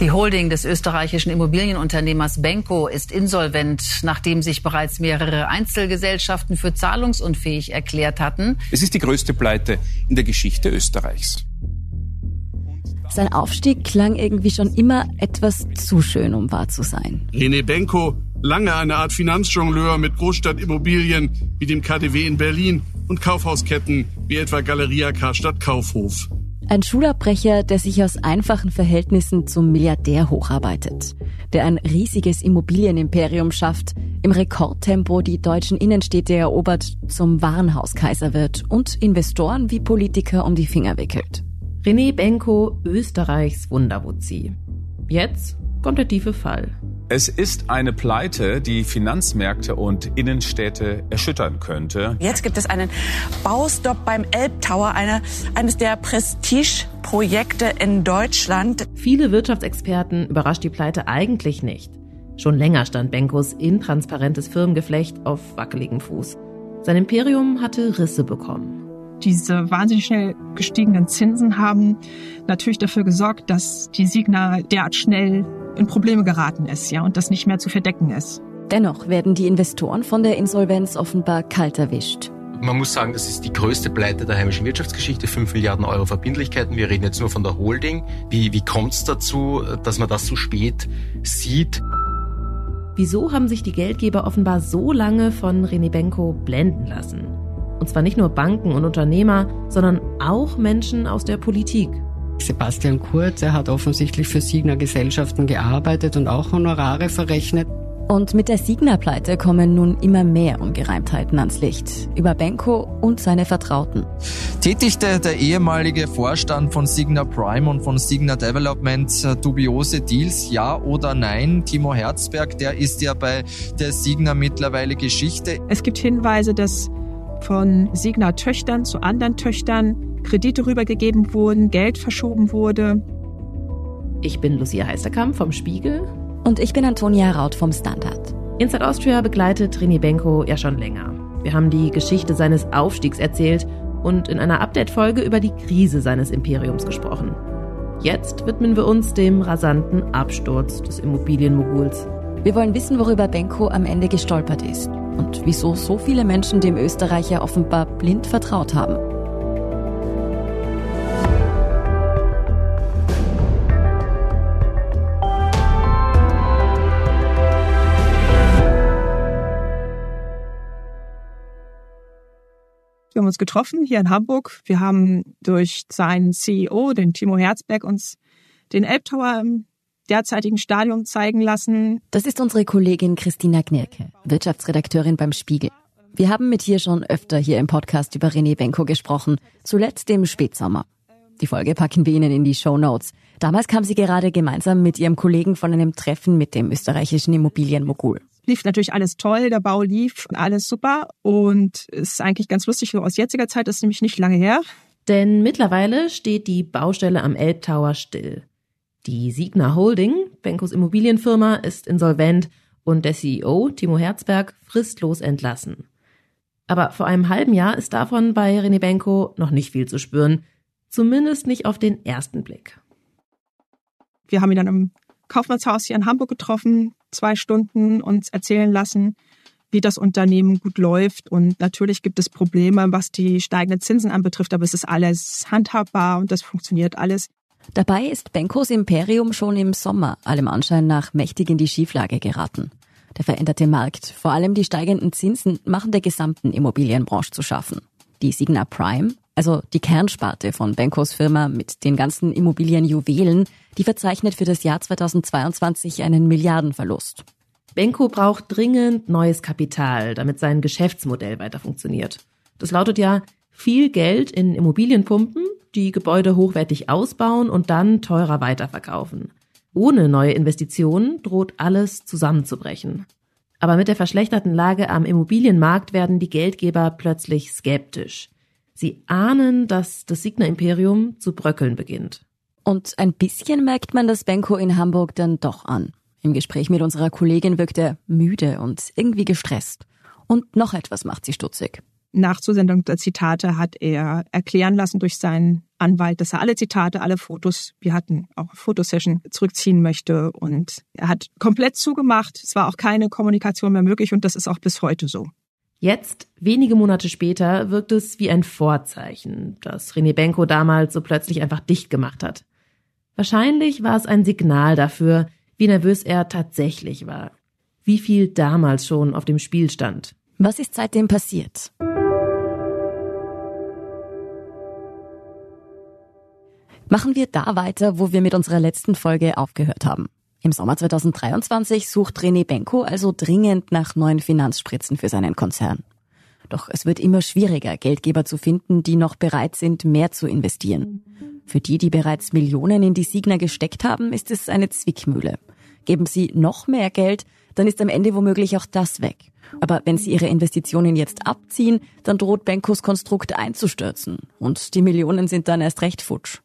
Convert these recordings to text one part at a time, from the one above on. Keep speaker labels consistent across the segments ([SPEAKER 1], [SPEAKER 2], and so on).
[SPEAKER 1] Die Holding des österreichischen Immobilienunternehmers Benko ist insolvent, nachdem sich bereits mehrere Einzelgesellschaften für zahlungsunfähig erklärt hatten.
[SPEAKER 2] Es ist die größte Pleite in der Geschichte Österreichs.
[SPEAKER 3] Sein Aufstieg klang irgendwie schon immer etwas zu schön, um wahr zu sein.
[SPEAKER 4] René Benko, lange eine Art Finanzjongleur mit Großstadtimmobilien wie dem KDW in Berlin und Kaufhausketten wie etwa Galeria Karstadt Kaufhof.
[SPEAKER 3] Ein Schulabbrecher, der sich aus einfachen Verhältnissen zum Milliardär hocharbeitet, der ein riesiges Immobilienimperium schafft, im Rekordtempo die deutschen Innenstädte erobert, zum Warenhauskaiser wird und Investoren wie Politiker um die Finger wickelt.
[SPEAKER 5] René Benko, Österreichs Wunderwuzzi. Jetzt kommt der tiefe Fall.
[SPEAKER 2] Es ist eine Pleite, die Finanzmärkte und Innenstädte erschüttern könnte.
[SPEAKER 6] Jetzt gibt es einen Baustopp beim Elbtower, eine, eines der Prestigeprojekte in Deutschland.
[SPEAKER 5] Viele Wirtschaftsexperten überrascht die Pleite eigentlich nicht. Schon länger stand Benkos intransparentes Firmengeflecht auf wackeligem Fuß. Sein Imperium hatte Risse bekommen.
[SPEAKER 7] Diese wahnsinnig schnell gestiegenen Zinsen haben natürlich dafür gesorgt, dass die Signa derart schnell in Probleme geraten ist, ja, und das nicht mehr zu verdecken ist.
[SPEAKER 3] Dennoch werden die Investoren von der Insolvenz offenbar kalt erwischt.
[SPEAKER 8] Man muss sagen, das ist die größte Pleite der heimischen Wirtschaftsgeschichte, 5 Milliarden Euro Verbindlichkeiten. Wir reden jetzt nur von der Holding. Wie, wie kommt es dazu, dass man das so spät sieht?
[SPEAKER 5] Wieso haben sich die Geldgeber offenbar so lange von René Benko blenden lassen? Und zwar nicht nur Banken und Unternehmer, sondern auch Menschen aus der Politik.
[SPEAKER 9] Sebastian Kurz, er hat offensichtlich für Signer Gesellschaften gearbeitet und auch Honorare verrechnet.
[SPEAKER 3] Und mit der Signa-Pleite kommen nun immer mehr Ungereimtheiten ans Licht. Über Benko und seine Vertrauten.
[SPEAKER 10] Tätigte der ehemalige Vorstand von Signa Prime und von Signa Development äh, dubiose Deals, ja oder nein? Timo Herzberg, der ist ja bei der Signa mittlerweile Geschichte.
[SPEAKER 7] Es gibt Hinweise, dass von Signa Töchtern zu anderen Töchtern Kredite rübergegeben wurden, Geld verschoben wurde.
[SPEAKER 5] Ich bin Lucia Heisterkamp vom Spiegel.
[SPEAKER 3] Und ich bin Antonia Raut vom Standard.
[SPEAKER 5] Inside Austria begleitet René Benko ja schon länger. Wir haben die Geschichte seines Aufstiegs erzählt und in einer Update-Folge über die Krise seines Imperiums gesprochen. Jetzt widmen wir uns dem rasanten Absturz des Immobilienmoguls.
[SPEAKER 3] Wir wollen wissen, worüber Benko am Ende gestolpert ist und wieso so viele Menschen dem Österreicher offenbar blind vertraut haben.
[SPEAKER 7] Wir haben uns getroffen hier in Hamburg. Wir haben durch seinen CEO, den Timo Herzberg, uns den Elbtower im derzeitigen Stadion zeigen lassen.
[SPEAKER 3] Das ist unsere Kollegin Christina Knirke, Wirtschaftsredakteurin beim Spiegel. Wir haben mit ihr schon öfter hier im Podcast über René Benko gesprochen, zuletzt im Spätsommer. Die Folge packen wir Ihnen in die Show Notes. Damals kam sie gerade gemeinsam mit ihrem Kollegen von einem Treffen mit dem österreichischen Immobilienmogul
[SPEAKER 7] lief natürlich alles toll, der Bau lief, alles super und ist eigentlich ganz lustig so aus jetziger Zeit, das ist nämlich nicht lange her.
[SPEAKER 5] Denn mittlerweile steht die Baustelle am Elbtower still. Die Signa Holding, Benkos Immobilienfirma, ist insolvent und der CEO, Timo Herzberg, fristlos entlassen. Aber vor einem halben Jahr ist davon bei René Benko noch nicht viel zu spüren. Zumindest nicht auf den ersten Blick.
[SPEAKER 7] Wir haben ihn dann im Kaufmannshaus hier in Hamburg getroffen, zwei Stunden uns erzählen lassen, wie das Unternehmen gut läuft. Und natürlich gibt es Probleme, was die steigenden Zinsen anbetrifft, aber es ist alles handhabbar und das funktioniert alles.
[SPEAKER 3] Dabei ist Benkos Imperium schon im Sommer allem Anschein nach mächtig in die Schieflage geraten. Der veränderte Markt, vor allem die steigenden Zinsen, machen der gesamten Immobilienbranche zu schaffen. Die Signa Prime, also die Kernsparte von Benkos Firma mit den ganzen Immobilienjuwelen, die verzeichnet für das Jahr 2022 einen Milliardenverlust.
[SPEAKER 5] Benko braucht dringend neues Kapital, damit sein Geschäftsmodell weiter funktioniert. Das lautet ja viel Geld in Immobilien pumpen, die Gebäude hochwertig ausbauen und dann teurer weiterverkaufen. Ohne neue Investitionen droht alles zusammenzubrechen. Aber mit der verschlechterten Lage am Immobilienmarkt werden die Geldgeber plötzlich skeptisch. Sie ahnen, dass das Signa-Imperium zu bröckeln beginnt.
[SPEAKER 3] Und ein bisschen merkt man das Benko in Hamburg dann doch an. Im Gespräch mit unserer Kollegin wirkt er müde und irgendwie gestresst. Und noch etwas macht sie stutzig.
[SPEAKER 7] Nach Zusendung der Zitate hat er erklären lassen durch seinen Anwalt, dass er alle Zitate, alle Fotos, wir hatten auch Fotosession, zurückziehen möchte. Und er hat komplett zugemacht. Es war auch keine Kommunikation mehr möglich und das ist auch bis heute so.
[SPEAKER 5] Jetzt, wenige Monate später, wirkt es wie ein Vorzeichen, dass René Benko damals so plötzlich einfach dicht gemacht hat. Wahrscheinlich war es ein Signal dafür, wie nervös er tatsächlich war. Wie viel damals schon auf dem Spiel stand.
[SPEAKER 3] Was ist seitdem passiert? Machen wir da weiter, wo wir mit unserer letzten Folge aufgehört haben. Im Sommer 2023 sucht René Benko also dringend nach neuen Finanzspritzen für seinen Konzern. Doch es wird immer schwieriger, Geldgeber zu finden, die noch bereit sind, mehr zu investieren. Für die, die bereits Millionen in die Signer gesteckt haben, ist es eine Zwickmühle. Geben sie noch mehr Geld, dann ist am Ende womöglich auch das weg. Aber wenn sie ihre Investitionen jetzt abziehen, dann droht Benkos Konstrukt einzustürzen. Und die Millionen sind dann erst recht futsch.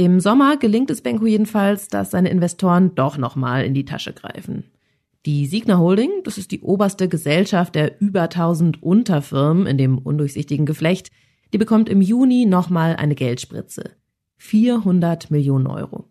[SPEAKER 5] Im Sommer gelingt es Benko jedenfalls, dass seine Investoren doch nochmal in die Tasche greifen. Die Signa Holding, das ist die oberste Gesellschaft der über 1000 Unterfirmen in dem undurchsichtigen Geflecht, die bekommt im Juni nochmal eine Geldspritze. 400 Millionen Euro.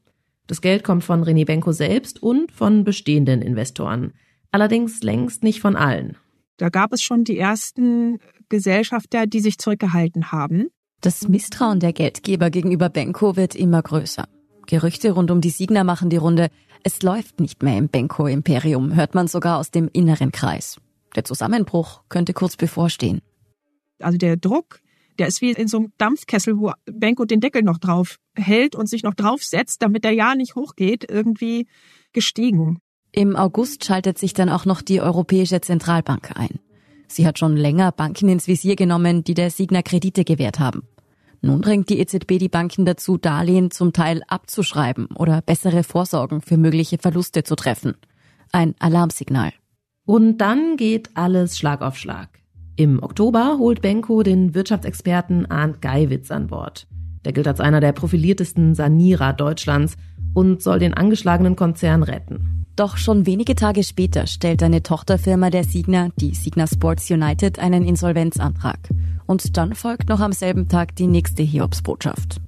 [SPEAKER 5] Das Geld kommt von René Benko selbst und von bestehenden Investoren. Allerdings längst nicht von allen.
[SPEAKER 7] Da gab es schon die ersten Gesellschafter, die sich zurückgehalten haben.
[SPEAKER 3] Das Misstrauen der Geldgeber gegenüber Benko wird immer größer. Gerüchte rund um die Signer machen die Runde. Es läuft nicht mehr im Benko-Imperium, hört man sogar aus dem inneren Kreis. Der Zusammenbruch könnte kurz bevorstehen.
[SPEAKER 7] Also der Druck, der ist wie in so einem Dampfkessel, wo Benko den Deckel noch drauf hält und sich noch draufsetzt, damit der ja nicht hochgeht, irgendwie gestiegen.
[SPEAKER 3] Im August schaltet sich dann auch noch die Europäische Zentralbank ein. Sie hat schon länger Banken ins Visier genommen, die der Signa Kredite gewährt haben. Nun drängt die EZB die Banken dazu, Darlehen zum Teil abzuschreiben oder bessere Vorsorgen für mögliche Verluste zu treffen. Ein Alarmsignal.
[SPEAKER 5] Und dann geht alles Schlag auf Schlag. Im Oktober holt Benko den Wirtschaftsexperten Arndt Geiwitz an Bord. Der gilt als einer der profiliertesten Sanierer Deutschlands und soll den angeschlagenen Konzern retten.
[SPEAKER 3] Doch schon wenige Tage später stellt eine Tochterfirma der Signa, die Signa Sports United, einen Insolvenzantrag. Und dann folgt noch am selben Tag die nächste Hiobsbotschaft.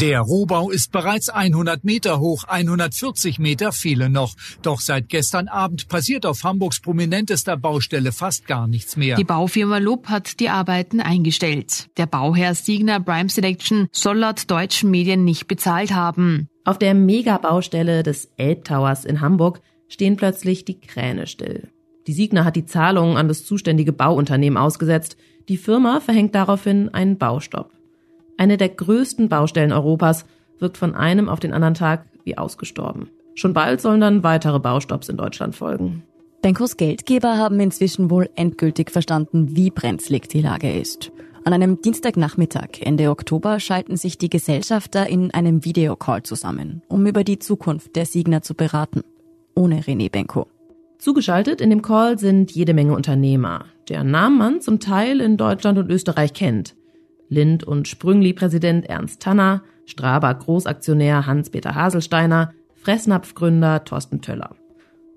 [SPEAKER 11] Der Rohbau ist bereits 100 Meter hoch, 140 Meter fehlen noch. Doch seit gestern Abend passiert auf Hamburgs prominentester Baustelle fast gar nichts mehr.
[SPEAKER 12] Die Baufirma Lupp hat die Arbeiten eingestellt. Der Bauherr Signa Prime Selection soll laut deutschen Medien nicht bezahlt haben.
[SPEAKER 5] Auf der Megabaustelle des Elbtowers in Hamburg stehen plötzlich die Kräne still. Die Signa hat die Zahlungen an das zuständige Bauunternehmen ausgesetzt. Die Firma verhängt daraufhin einen Baustopp. Eine der größten Baustellen Europas wirkt von einem auf den anderen Tag wie ausgestorben. Schon bald sollen dann weitere Baustopps in Deutschland folgen.
[SPEAKER 3] Benkos Geldgeber haben inzwischen wohl endgültig verstanden, wie brenzlig die Lage ist. An einem Dienstagnachmittag Ende Oktober schalten sich die Gesellschafter in einem Videocall zusammen, um über die Zukunft der Signer zu beraten. Ohne René Benko.
[SPEAKER 5] Zugeschaltet in dem Call sind jede Menge Unternehmer, deren Namen man zum Teil in Deutschland und Österreich kennt. Lind und Sprüngli-Präsident Ernst Tanner, Straber Großaktionär Hans-Peter Haselsteiner, Fressnapf-Gründer Thorsten Töller.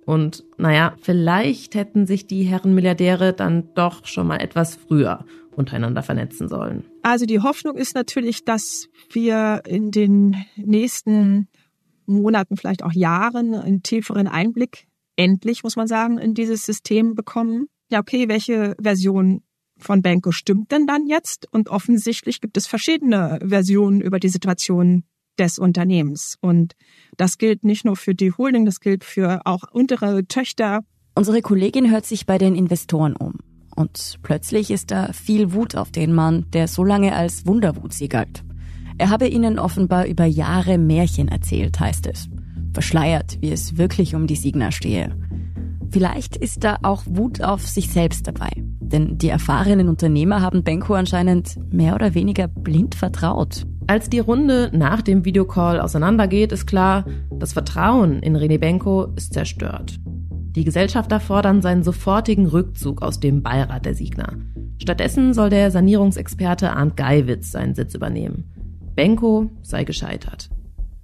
[SPEAKER 5] Und naja, vielleicht hätten sich die Herren Milliardäre dann doch schon mal etwas früher untereinander vernetzen sollen.
[SPEAKER 7] Also die Hoffnung ist natürlich, dass wir in den nächsten Monaten, vielleicht auch Jahren einen tieferen Einblick, endlich muss man sagen, in dieses System bekommen. Ja, okay, welche Version von Benko stimmt denn dann jetzt? Und offensichtlich gibt es verschiedene Versionen über die Situation des Unternehmens. Und das gilt nicht nur für die Holding, das gilt für auch untere Töchter.
[SPEAKER 3] Unsere Kollegin hört sich bei den Investoren um. Und plötzlich ist da viel Wut auf den Mann, der so lange als Wunderwutzi galt. Er habe ihnen offenbar über Jahre Märchen erzählt, heißt es. Verschleiert, wie es wirklich um die Signer stehe. Vielleicht ist da auch Wut auf sich selbst dabei. Denn die erfahrenen Unternehmer haben Benko anscheinend mehr oder weniger blind vertraut.
[SPEAKER 5] Als die Runde nach dem Videocall auseinandergeht, ist klar, das Vertrauen in René Benko ist zerstört. Die Gesellschafter fordern seinen sofortigen Rückzug aus dem Beirat der Signa. Stattdessen soll der Sanierungsexperte Arndt Geiwitz seinen Sitz übernehmen. Benko sei gescheitert.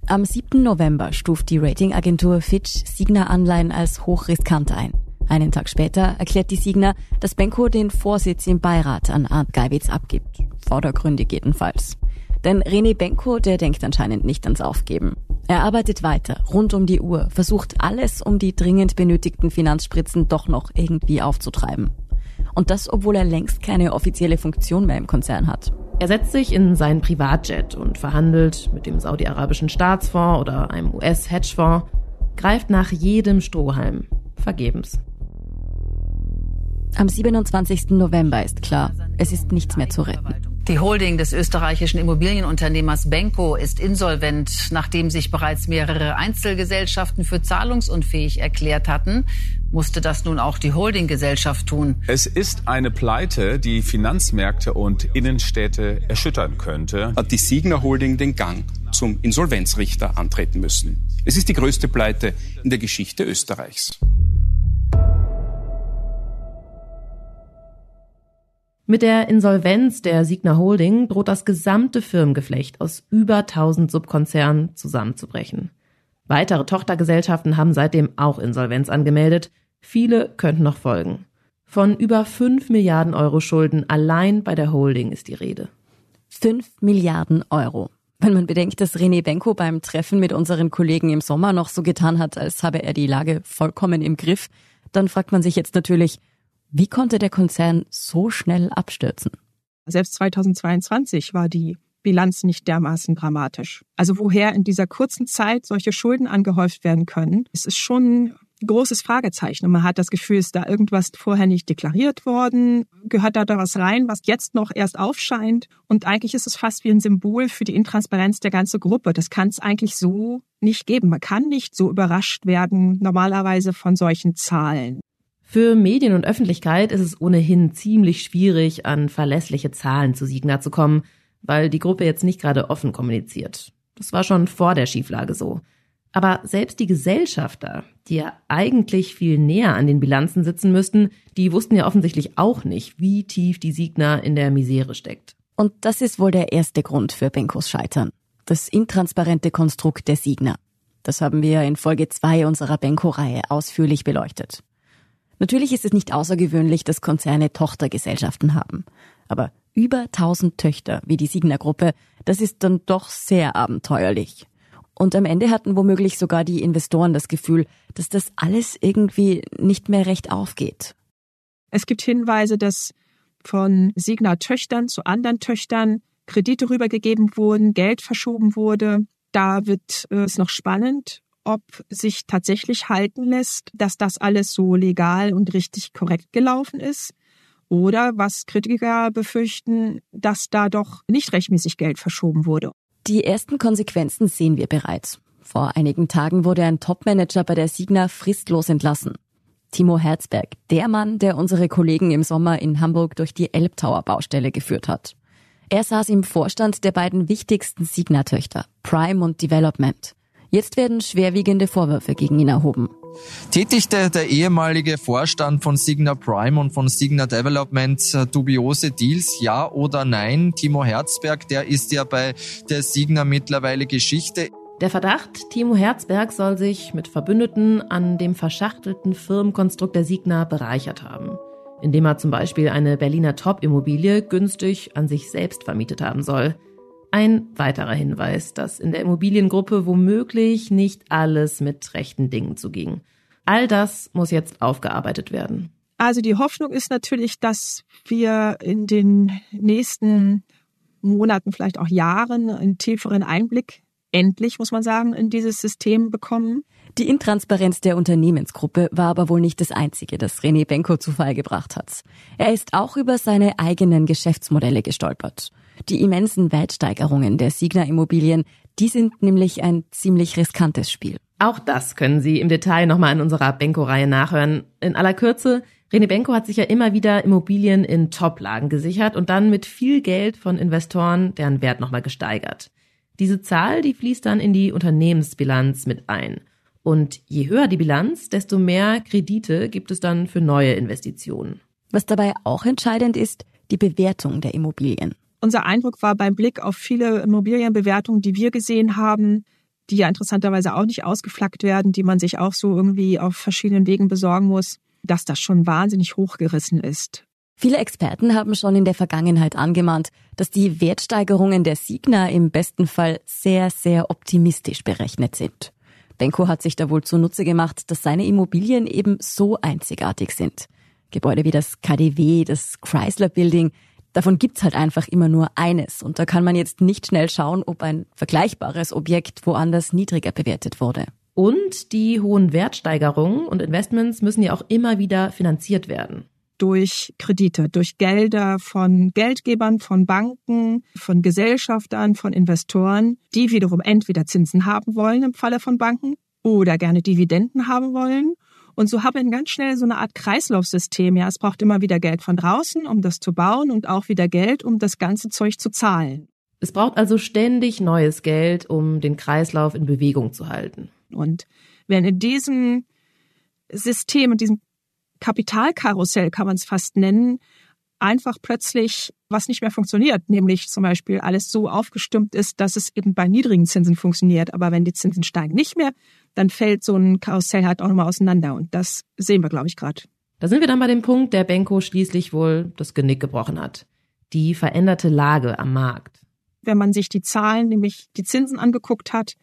[SPEAKER 3] Am 7. November stuft die Ratingagentur Fitch Signa-Anleihen als hochriskant ein. Einen Tag später erklärt die Signa, dass Benko den Vorsitz im Beirat an Arndt Geiwitz abgibt. Vordergründig jedenfalls. Denn René Benko, der denkt anscheinend nicht ans Aufgeben. Er arbeitet weiter, rund um die Uhr, versucht alles, um die dringend benötigten Finanzspritzen doch noch irgendwie aufzutreiben. Und das, obwohl er längst keine offizielle Funktion mehr im Konzern hat.
[SPEAKER 5] Er setzt sich in seinen Privatjet und verhandelt mit dem saudi-arabischen Staatsfonds oder einem US-Hedgefonds, greift nach jedem Strohhalm. Vergebens.
[SPEAKER 3] Am 27. November ist klar, es ist nichts mehr zu retten.
[SPEAKER 1] Die Holding des österreichischen Immobilienunternehmers Benko ist insolvent, nachdem sich bereits mehrere Einzelgesellschaften für zahlungsunfähig erklärt hatten, musste das nun auch die Holdinggesellschaft tun.
[SPEAKER 2] Es ist eine Pleite, die Finanzmärkte und Innenstädte erschüttern könnte.
[SPEAKER 13] Hat die Signer Holding den Gang zum Insolvenzrichter antreten müssen. Es ist die größte Pleite in der Geschichte Österreichs.
[SPEAKER 5] Mit der Insolvenz der Signa Holding droht das gesamte Firmengeflecht aus über 1000 Subkonzernen zusammenzubrechen. Weitere Tochtergesellschaften haben seitdem auch Insolvenz angemeldet. Viele könnten noch folgen. Von über 5 Milliarden Euro Schulden allein bei der Holding ist die Rede.
[SPEAKER 3] 5 Milliarden Euro. Wenn man bedenkt, dass René Benko beim Treffen mit unseren Kollegen im Sommer noch so getan hat, als habe er die Lage vollkommen im Griff, dann fragt man sich jetzt natürlich, wie konnte der Konzern so schnell abstürzen?
[SPEAKER 7] Selbst 2022 war die Bilanz nicht dermaßen dramatisch. Also woher in dieser kurzen Zeit solche Schulden angehäuft werden können, es ist schon ein großes Fragezeichen. Und man hat das Gefühl, ist da irgendwas vorher nicht deklariert worden? Gehört da da was rein, was jetzt noch erst aufscheint? Und eigentlich ist es fast wie ein Symbol für die Intransparenz der ganzen Gruppe. Das kann es eigentlich so nicht geben. Man kann nicht so überrascht werden normalerweise von solchen Zahlen.
[SPEAKER 5] Für Medien und Öffentlichkeit ist es ohnehin ziemlich schwierig, an verlässliche Zahlen zu Signa zu kommen, weil die Gruppe jetzt nicht gerade offen kommuniziert. Das war schon vor der Schieflage so. Aber selbst die Gesellschafter, die ja eigentlich viel näher an den Bilanzen sitzen müssten, die wussten ja offensichtlich auch nicht, wie tief die Signa in der Misere steckt.
[SPEAKER 3] Und das ist wohl der erste Grund für Benkos Scheitern. Das intransparente Konstrukt der Signa. Das haben wir in Folge zwei unserer Benko-Reihe ausführlich beleuchtet. Natürlich ist es nicht außergewöhnlich, dass Konzerne Tochtergesellschaften haben. Aber über 1000 Töchter wie die Signer Gruppe, das ist dann doch sehr abenteuerlich. Und am Ende hatten womöglich sogar die Investoren das Gefühl, dass das alles irgendwie nicht mehr recht aufgeht.
[SPEAKER 7] Es gibt Hinweise, dass von Signer Töchtern zu anderen Töchtern Kredite rübergegeben wurden, Geld verschoben wurde. Da wird äh, es noch spannend, ob sich tatsächlich halten lässt, dass das alles so legal und richtig korrekt gelaufen ist. Oder was Kritiker befürchten, dass da doch nicht rechtmäßig Geld verschoben wurde.
[SPEAKER 3] Die ersten Konsequenzen sehen wir bereits. Vor einigen Tagen wurde ein Topmanager bei der Signa fristlos entlassen. Timo Herzberg, der Mann, der unsere Kollegen im Sommer in Hamburg durch die Elbtower Baustelle geführt hat. Er saß im Vorstand der beiden wichtigsten Signa-Töchter, Prime und Development. Jetzt werden schwerwiegende Vorwürfe gegen ihn erhoben.
[SPEAKER 10] Tätigte der ehemalige Vorstand von Signa Prime und von Signa Development dubiose Deals, ja oder nein? Timo Herzberg, der ist ja bei der Signa mittlerweile Geschichte.
[SPEAKER 5] Der Verdacht, Timo Herzberg soll sich mit Verbündeten an dem verschachtelten Firmenkonstrukt der Signa bereichert haben, indem er zum Beispiel eine Berliner Top-Immobilie günstig an sich selbst vermietet haben soll. Ein weiterer Hinweis, dass in der Immobiliengruppe womöglich nicht alles mit rechten Dingen zuging. All das muss jetzt aufgearbeitet werden.
[SPEAKER 7] Also die Hoffnung ist natürlich, dass wir in den nächsten Monaten, vielleicht auch Jahren einen tieferen Einblick endlich, muss man sagen, in dieses System bekommen.
[SPEAKER 3] Die Intransparenz der Unternehmensgruppe war aber wohl nicht das Einzige, das René Benko zu Fall gebracht hat. Er ist auch über seine eigenen Geschäftsmodelle gestolpert. Die immensen Wertsteigerungen der Signa Immobilien, die sind nämlich ein ziemlich riskantes Spiel.
[SPEAKER 5] Auch das können Sie im Detail nochmal in unserer Benko-Reihe nachhören. In aller Kürze, René Benko hat sich ja immer wieder Immobilien in Top-Lagen gesichert und dann mit viel Geld von Investoren deren Wert nochmal gesteigert. Diese Zahl, die fließt dann in die Unternehmensbilanz mit ein. Und je höher die Bilanz, desto mehr Kredite gibt es dann für neue Investitionen.
[SPEAKER 3] Was dabei auch entscheidend ist, die Bewertung der Immobilien.
[SPEAKER 7] Unser Eindruck war beim Blick auf viele Immobilienbewertungen, die wir gesehen haben, die ja interessanterweise auch nicht ausgeflaggt werden, die man sich auch so irgendwie auf verschiedenen Wegen besorgen muss, dass das schon wahnsinnig hochgerissen ist.
[SPEAKER 3] Viele Experten haben schon in der Vergangenheit angemahnt, dass die Wertsteigerungen der Signa im besten Fall sehr, sehr optimistisch berechnet sind. Benko hat sich da wohl zunutze gemacht, dass seine Immobilien eben so einzigartig sind. Gebäude wie das KDW, das Chrysler Building, davon gibt's halt einfach immer nur eines. Und da kann man jetzt nicht schnell schauen, ob ein vergleichbares Objekt woanders niedriger bewertet wurde.
[SPEAKER 5] Und die hohen Wertsteigerungen und Investments müssen ja auch immer wieder finanziert werden
[SPEAKER 7] durch Kredite, durch Gelder von Geldgebern, von Banken, von Gesellschaftern, von Investoren, die wiederum entweder Zinsen haben wollen im Falle von Banken oder gerne Dividenden haben wollen. Und so haben wir ganz schnell so eine Art Kreislaufsystem. Ja, es braucht immer wieder Geld von draußen, um das zu bauen und auch wieder Geld, um das ganze Zeug zu zahlen.
[SPEAKER 5] Es braucht also ständig neues Geld, um den Kreislauf in Bewegung zu halten.
[SPEAKER 7] Und wenn in diesem System, in diesem Kapitalkarussell kann man es fast nennen, einfach plötzlich was nicht mehr funktioniert, nämlich zum Beispiel alles so aufgestimmt ist, dass es eben bei niedrigen Zinsen funktioniert. Aber wenn die Zinsen steigen nicht mehr, dann fällt so ein Karussell halt auch nochmal auseinander. Und das sehen wir, glaube ich, gerade.
[SPEAKER 5] Da sind wir dann bei dem Punkt, der Benko schließlich wohl das Genick gebrochen hat. Die veränderte Lage am Markt.
[SPEAKER 7] Wenn man sich die Zahlen, nämlich die Zinsen angeguckt hat,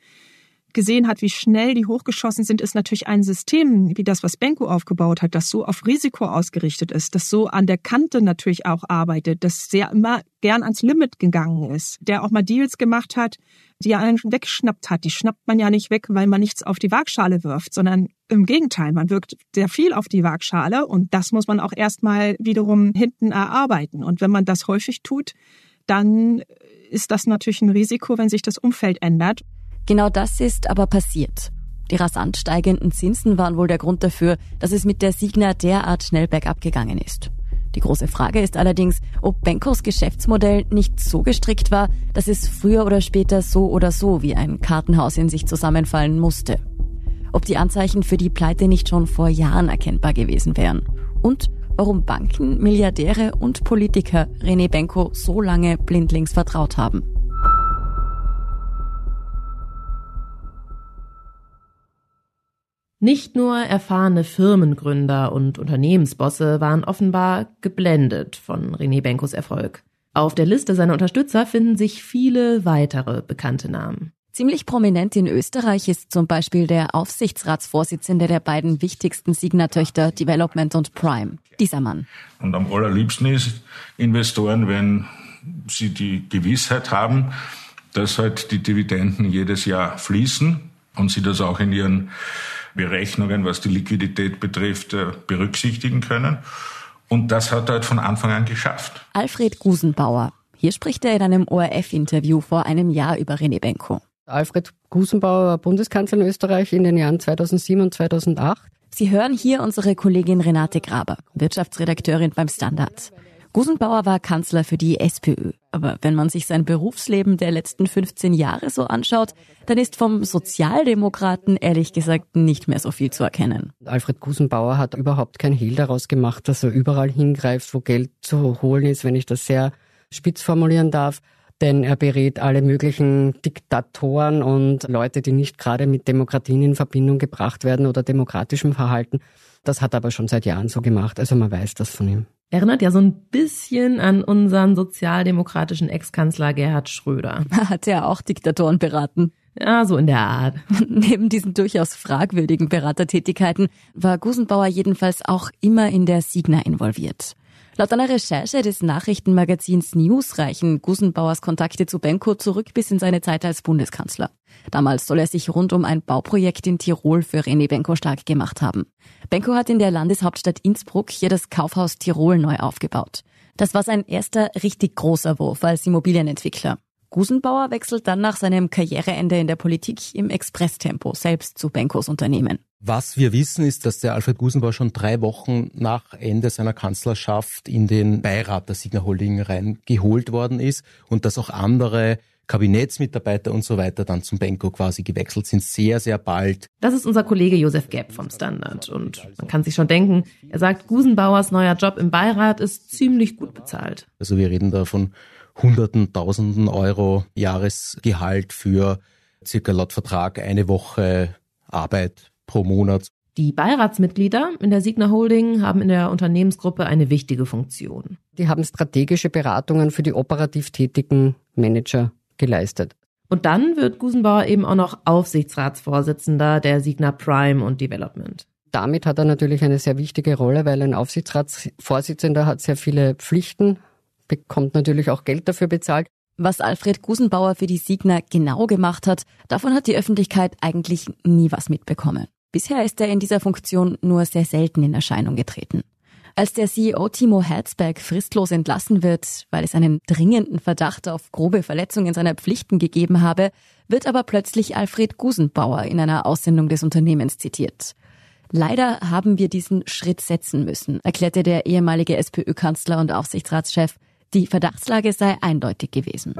[SPEAKER 7] gesehen hat, wie schnell die hochgeschossen sind, ist natürlich ein System wie das, was Benko aufgebaut hat, das so auf Risiko ausgerichtet ist, das so an der Kante natürlich auch arbeitet, das sehr immer gern ans Limit gegangen ist, der auch mal Deals gemacht hat, die er einen weggeschnappt hat. Die schnappt man ja nicht weg, weil man nichts auf die Waagschale wirft, sondern im Gegenteil, man wirkt sehr viel auf die Waagschale und das muss man auch erstmal wiederum hinten erarbeiten. Und wenn man das häufig tut, dann ist das natürlich ein Risiko, wenn sich das Umfeld ändert.
[SPEAKER 3] Genau das ist aber passiert. Die rasant steigenden Zinsen waren wohl der Grund dafür, dass es mit der Signa derart schnell bergab gegangen ist. Die große Frage ist allerdings, ob Benkos Geschäftsmodell nicht so gestrickt war, dass es früher oder später so oder so wie ein Kartenhaus in sich zusammenfallen musste. Ob die Anzeichen für die Pleite nicht schon vor Jahren erkennbar gewesen wären. Und warum Banken, Milliardäre und Politiker René Benko so lange blindlings vertraut haben.
[SPEAKER 5] Nicht nur erfahrene Firmengründer und Unternehmensbosse waren offenbar geblendet von René Benkos Erfolg. Auf der Liste seiner Unterstützer finden sich viele weitere bekannte Namen.
[SPEAKER 3] Ziemlich prominent in Österreich ist zum Beispiel der Aufsichtsratsvorsitzende der beiden wichtigsten Signatöchter Development und Prime, dieser Mann.
[SPEAKER 14] Und am allerliebsten ist Investoren, wenn sie die Gewissheit haben, dass halt die Dividenden jedes Jahr fließen und sie das auch in ihren Berechnungen, was die Liquidität betrifft, äh, berücksichtigen können. Und das hat er halt von Anfang an geschafft.
[SPEAKER 3] Alfred Gusenbauer. Hier spricht er in einem ORF-Interview vor einem Jahr über René Benko.
[SPEAKER 9] Alfred Gusenbauer war Bundeskanzler in Österreich in den Jahren 2007 und 2008.
[SPEAKER 3] Sie hören hier unsere Kollegin Renate Graber, Wirtschaftsredakteurin beim Standard. Gusenbauer war Kanzler für die SPÖ. Aber wenn man sich sein Berufsleben der letzten 15 Jahre so anschaut, dann ist vom Sozialdemokraten ehrlich gesagt nicht mehr so viel zu erkennen.
[SPEAKER 9] Alfred Gusenbauer hat überhaupt kein Hehl daraus gemacht, dass er überall hingreift, wo Geld zu holen ist, wenn ich das sehr spitz formulieren darf. Denn er berät alle möglichen Diktatoren und Leute, die nicht gerade mit Demokratien in Verbindung gebracht werden oder demokratischem Verhalten. Das hat er aber schon seit Jahren so gemacht. Also man weiß das von ihm.
[SPEAKER 5] Erinnert ja so ein bisschen an unseren sozialdemokratischen Ex-Kanzler Gerhard Schröder.
[SPEAKER 3] Hat er auch Diktatoren beraten?
[SPEAKER 5] Ja, so in der Art.
[SPEAKER 3] Neben diesen durchaus fragwürdigen Beratertätigkeiten war Gusenbauer jedenfalls auch immer in der Signa involviert. Laut einer Recherche des Nachrichtenmagazins News reichen Gusenbauers Kontakte zu Benko zurück bis in seine Zeit als Bundeskanzler. Damals soll er sich rund um ein Bauprojekt in Tirol für René Benko stark gemacht haben. Benko hat in der Landeshauptstadt Innsbruck hier das Kaufhaus Tirol neu aufgebaut. Das war sein erster richtig großer Wurf als Immobilienentwickler. Gusenbauer wechselt dann nach seinem Karriereende in der Politik im Expresstempo selbst zu Benkos Unternehmen.
[SPEAKER 15] Was wir wissen, ist, dass der Alfred Gusenbauer schon drei Wochen nach Ende seiner Kanzlerschaft in den Beirat der Signa Holding reingeholt worden ist und dass auch andere Kabinettsmitarbeiter und so weiter dann zum Benko quasi gewechselt sind, sehr, sehr bald.
[SPEAKER 5] Das ist unser Kollege Josef Gepp vom Standard. Und man kann sich schon denken, er sagt, Gusenbauers neuer Job im Beirat ist ziemlich gut bezahlt.
[SPEAKER 15] Also wir reden da von Hunderten, Tausenden Euro Jahresgehalt für circa laut Vertrag eine Woche Arbeit pro Monat.
[SPEAKER 5] Die Beiratsmitglieder in der Signa Holding haben in der Unternehmensgruppe eine wichtige Funktion.
[SPEAKER 9] Die haben strategische Beratungen für die operativ tätigen Manager geleistet.
[SPEAKER 5] Und dann wird Gusenbauer eben auch noch Aufsichtsratsvorsitzender der Signa Prime und Development.
[SPEAKER 9] Damit hat er natürlich eine sehr wichtige Rolle, weil ein Aufsichtsratsvorsitzender hat sehr viele Pflichten, bekommt natürlich auch Geld dafür bezahlt.
[SPEAKER 3] Was Alfred Gusenbauer für die Signa genau gemacht hat, davon hat die Öffentlichkeit eigentlich nie was mitbekommen. Bisher ist er in dieser Funktion nur sehr selten in Erscheinung getreten. Als der CEO Timo Herzberg fristlos entlassen wird, weil es einen dringenden Verdacht auf grobe Verletzungen seiner Pflichten gegeben habe, wird aber plötzlich Alfred Gusenbauer in einer Aussendung des Unternehmens zitiert. Leider haben wir diesen Schritt setzen müssen, erklärte der ehemalige SPÖ-Kanzler und Aufsichtsratschef. Die Verdachtslage sei eindeutig gewesen.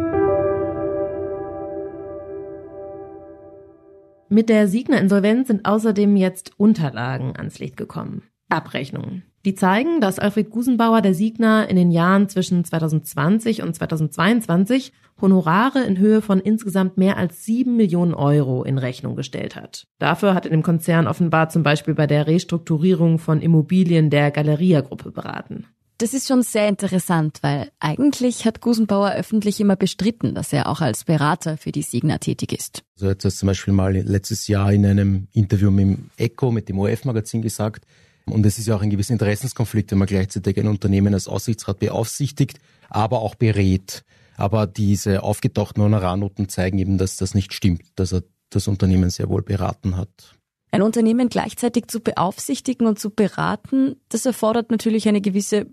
[SPEAKER 5] Mit der Signer-Insolvenz sind außerdem jetzt Unterlagen ans Licht gekommen. Abrechnungen. Die zeigen, dass Alfred Gusenbauer der Signer in den Jahren zwischen 2020 und 2022 Honorare in Höhe von insgesamt mehr als sieben Millionen Euro in Rechnung gestellt hat. Dafür hat er dem Konzern offenbar zum Beispiel bei der Restrukturierung von Immobilien der Galeria-Gruppe beraten.
[SPEAKER 3] Das ist schon sehr interessant, weil eigentlich hat Gusenbauer öffentlich immer bestritten, dass er auch als Berater für die Signa tätig ist.
[SPEAKER 15] So hat er zum Beispiel mal letztes Jahr in einem Interview mit dem Echo, mit dem ORF-Magazin gesagt. Und es ist ja auch ein gewisser Interessenskonflikt, wenn man gleichzeitig ein Unternehmen als Aussichtsrat beaufsichtigt, aber auch berät. Aber diese aufgetauchten Honorarnoten zeigen eben, dass das nicht stimmt, dass er das Unternehmen sehr wohl beraten hat.
[SPEAKER 3] Ein Unternehmen gleichzeitig zu beaufsichtigen und zu beraten, das erfordert natürlich eine gewisse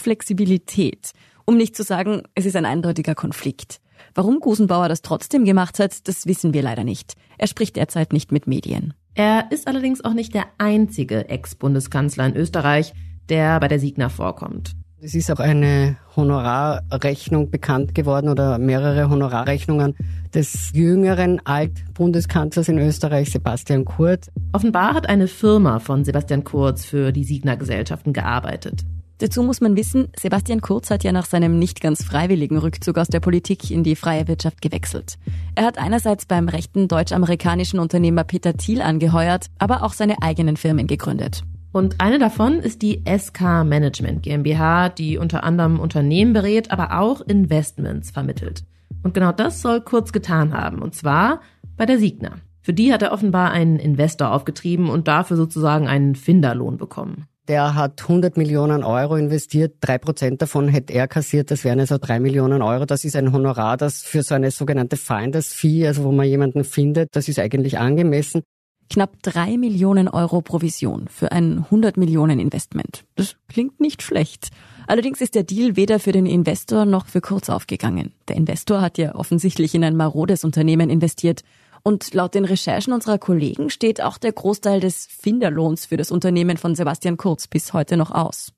[SPEAKER 3] Flexibilität. Um nicht zu sagen, es ist ein eindeutiger Konflikt. Warum Gusenbauer das trotzdem gemacht hat, das wissen wir leider nicht. Er spricht derzeit nicht mit Medien.
[SPEAKER 5] Er ist allerdings auch nicht der einzige Ex-Bundeskanzler in Österreich, der bei der Signa vorkommt.
[SPEAKER 9] Es ist auch eine Honorarrechnung bekannt geworden oder mehrere Honorarrechnungen des jüngeren Altbundeskanzlers in Österreich, Sebastian Kurz.
[SPEAKER 5] Offenbar hat eine Firma von Sebastian Kurz für die Signa-Gesellschaften gearbeitet.
[SPEAKER 3] Dazu muss man wissen, Sebastian Kurz hat ja nach seinem nicht ganz freiwilligen Rückzug aus der Politik in die freie Wirtschaft gewechselt. Er hat einerseits beim rechten deutsch-amerikanischen Unternehmer Peter Thiel angeheuert, aber auch seine eigenen Firmen gegründet.
[SPEAKER 5] Und eine davon ist die SK Management GmbH, die unter anderem Unternehmen berät, aber auch Investments vermittelt. Und genau das soll Kurz getan haben, und zwar bei der Signa. Für die hat er offenbar einen Investor aufgetrieben und dafür sozusagen einen Finderlohn bekommen.
[SPEAKER 9] Der hat 100 Millionen Euro investiert, drei Prozent davon hätte er kassiert, das wären also drei Millionen Euro. Das ist ein Honorar, das für so eine sogenannte Finders Fee, also wo man jemanden findet, das ist eigentlich angemessen.
[SPEAKER 3] Knapp drei Millionen Euro Provision für ein 100 Millionen Investment. Das klingt nicht schlecht. Allerdings ist der Deal weder für den Investor noch für Kurz aufgegangen. Der Investor hat ja offensichtlich in ein marodes Unternehmen investiert und laut den Recherchen unserer Kollegen steht auch der Großteil des Finderlohns für das Unternehmen von Sebastian Kurz bis heute noch aus.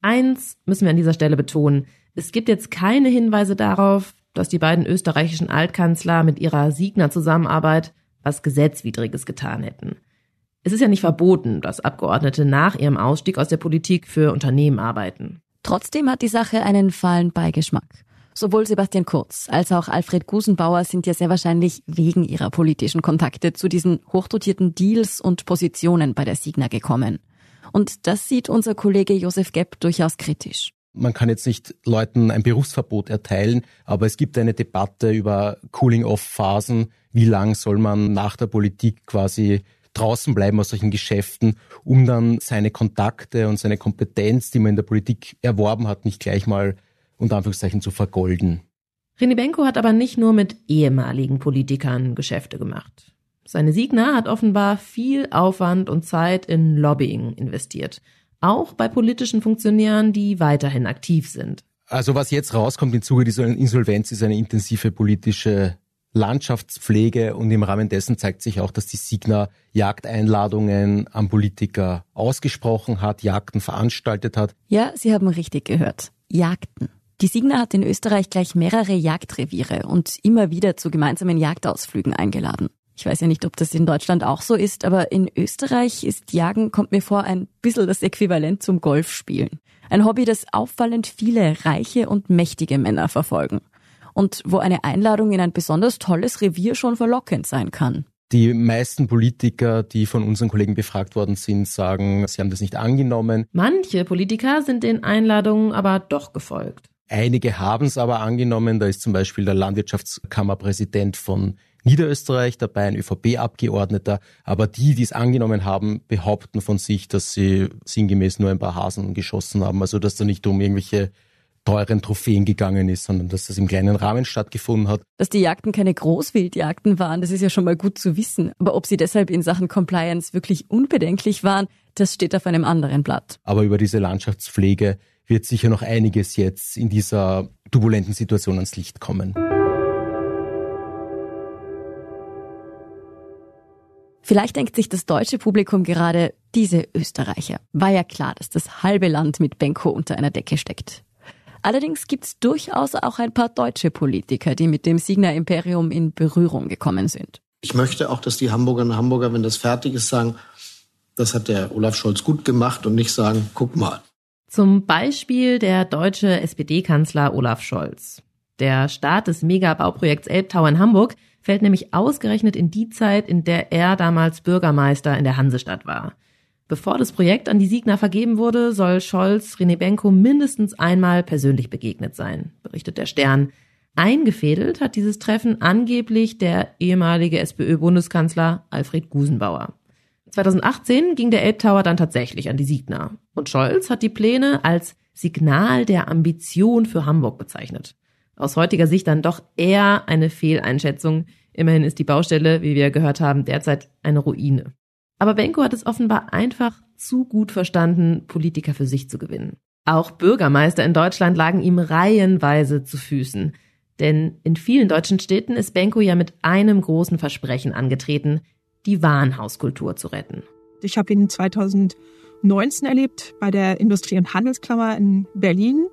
[SPEAKER 5] Eins müssen wir an dieser Stelle betonen. Es gibt jetzt keine Hinweise darauf, dass die beiden österreichischen Altkanzler mit ihrer Signer-Zusammenarbeit was Gesetzwidriges getan hätten. Es ist ja nicht verboten, dass Abgeordnete nach ihrem Ausstieg aus der Politik für Unternehmen arbeiten.
[SPEAKER 3] Trotzdem hat die Sache einen fahlen Beigeschmack. Sowohl Sebastian Kurz als auch Alfred Gusenbauer sind ja sehr wahrscheinlich wegen ihrer politischen Kontakte zu diesen hochdotierten Deals und Positionen bei der Signa gekommen. Und das sieht unser Kollege Josef Gepp durchaus kritisch.
[SPEAKER 15] Man kann jetzt nicht Leuten ein Berufsverbot erteilen, aber es gibt eine Debatte über Cooling-off-Phasen. Wie lang soll man nach der Politik quasi draußen bleiben aus solchen Geschäften, um dann seine Kontakte und seine Kompetenz, die man in der Politik erworben hat, nicht gleich mal unter Anführungszeichen zu vergolden.
[SPEAKER 5] René Benko hat aber nicht nur mit ehemaligen Politikern Geschäfte gemacht. Seine Signa hat offenbar viel Aufwand und Zeit in Lobbying investiert. Auch bei politischen Funktionären, die weiterhin aktiv sind.
[SPEAKER 15] Also was jetzt rauskommt im Zuge dieser Insolvenz ist eine intensive politische Landschaftspflege und im Rahmen dessen zeigt sich auch, dass die Signa Jagdeinladungen an Politiker ausgesprochen hat, Jagden veranstaltet hat.
[SPEAKER 3] Ja, Sie haben richtig gehört. Jagden. Die Signa hat in Österreich gleich mehrere Jagdreviere und immer wieder zu gemeinsamen Jagdausflügen eingeladen. Ich weiß ja nicht, ob das in Deutschland auch so ist, aber in Österreich ist Jagen, kommt mir vor, ein bisschen das Äquivalent zum Golfspielen. Ein Hobby, das auffallend viele reiche und mächtige Männer verfolgen. Und wo eine Einladung in ein besonders tolles Revier schon verlockend sein kann.
[SPEAKER 15] Die meisten Politiker, die von unseren Kollegen befragt worden sind, sagen, sie haben das nicht angenommen.
[SPEAKER 5] Manche Politiker sind den Einladungen aber doch gefolgt.
[SPEAKER 15] Einige haben es aber angenommen. Da ist zum Beispiel der Landwirtschaftskammerpräsident von Niederösterreich dabei, ein ÖVP-Abgeordneter. Aber die, die es angenommen haben, behaupten von sich, dass sie sinngemäß nur ein paar Hasen geschossen haben. Also dass da nicht um irgendwelche teuren Trophäen gegangen ist, sondern dass das im kleinen Rahmen stattgefunden hat.
[SPEAKER 3] Dass die Jagden keine Großwildjagden waren, das ist ja schon mal gut zu wissen. Aber ob sie deshalb in Sachen Compliance wirklich unbedenklich waren, das steht auf einem anderen Blatt.
[SPEAKER 15] Aber über diese Landschaftspflege wird sicher noch einiges jetzt in dieser turbulenten Situation ans Licht kommen.
[SPEAKER 3] Vielleicht denkt sich das deutsche Publikum gerade, diese Österreicher. War ja klar, dass das halbe Land mit Benko unter einer Decke steckt. Allerdings gibt es durchaus auch ein paar deutsche Politiker, die mit dem Signer Imperium in Berührung gekommen sind.
[SPEAKER 16] Ich möchte auch, dass die Hamburgerinnen und Hamburger, wenn das fertig ist, sagen, das hat der Olaf Scholz gut gemacht und nicht sagen, guck mal.
[SPEAKER 5] Zum Beispiel der deutsche SPD-Kanzler Olaf Scholz. Der Start des Megabauprojekts Elbtower in Hamburg fällt nämlich ausgerechnet in die Zeit, in der er damals Bürgermeister in der Hansestadt war. Bevor das Projekt an die Siegner vergeben wurde, soll Scholz René Benko mindestens einmal persönlich begegnet sein, berichtet der Stern. Eingefädelt hat dieses Treffen angeblich der ehemalige SPÖ-Bundeskanzler Alfred Gusenbauer. 2018 ging der Elbtower dann tatsächlich an die Siegner. Und Scholz hat die Pläne als Signal der Ambition für Hamburg bezeichnet. Aus heutiger Sicht dann doch eher eine Fehleinschätzung. Immerhin ist die Baustelle, wie wir gehört haben, derzeit eine Ruine. Aber Benko hat es offenbar einfach zu gut verstanden, Politiker für sich zu gewinnen. Auch Bürgermeister in Deutschland lagen ihm reihenweise zu Füßen. Denn in vielen deutschen Städten ist Benko ja mit einem großen Versprechen angetreten, die Warenhauskultur zu retten.
[SPEAKER 7] Ich habe ihn 2019 erlebt bei der Industrie- und Handelskammer in Berlin.